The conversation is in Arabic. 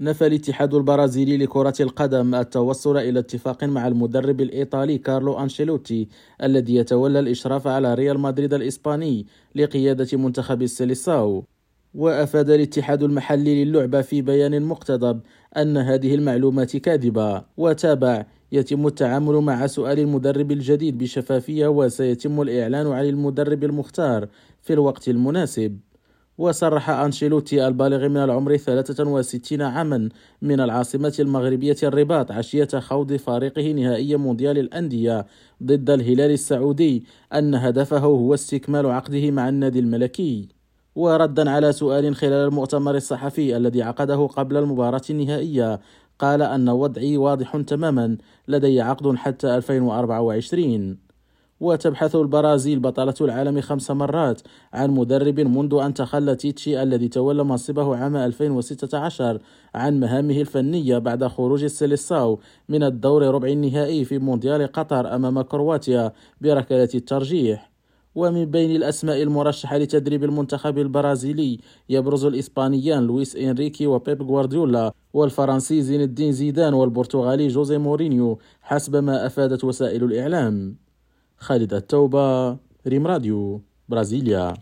نفى الاتحاد البرازيلي لكرة القدم التوصل إلى اتفاق مع المدرب الإيطالي كارلو أنشيلوتي الذي يتولى الإشراف على ريال مدريد الإسباني لقيادة منتخب السيليساو. وأفاد الاتحاد المحلي للعبة في بيان مقتضب أن هذه المعلومات كاذبة. وتابع يتم التعامل مع سؤال المدرب الجديد بشفافية وسيتم الإعلان عن المدرب المختار في الوقت المناسب. وصرح أنشيلوتي البالغ من العمر 63 عاما من العاصمة المغربية الرباط عشية خوض فريقه نهائي مونديال الأندية ضد الهلال السعودي أن هدفه هو استكمال عقده مع النادي الملكي. وردا على سؤال خلال المؤتمر الصحفي الذي عقده قبل المباراة النهائية قال أن وضعي واضح تماما لدي عقد حتى 2024 وتبحث البرازيل بطلة العالم خمس مرات عن مدرب منذ أن تخلى تيتشي الذي تولى منصبه عام 2016 عن مهامه الفنية بعد خروج السيليساو من الدور ربع النهائي في مونديال قطر أمام كرواتيا بركلة الترجيح. ومن بين الأسماء المرشحة لتدريب المنتخب البرازيلي يبرز الإسبانيان لويس إنريكي وبيب غوارديولا والفرنسي زين الدين زيدان والبرتغالي جوزي مورينيو حسب ما أفادت وسائل الإعلام. خالد التوبة ريم راديو برازيليا.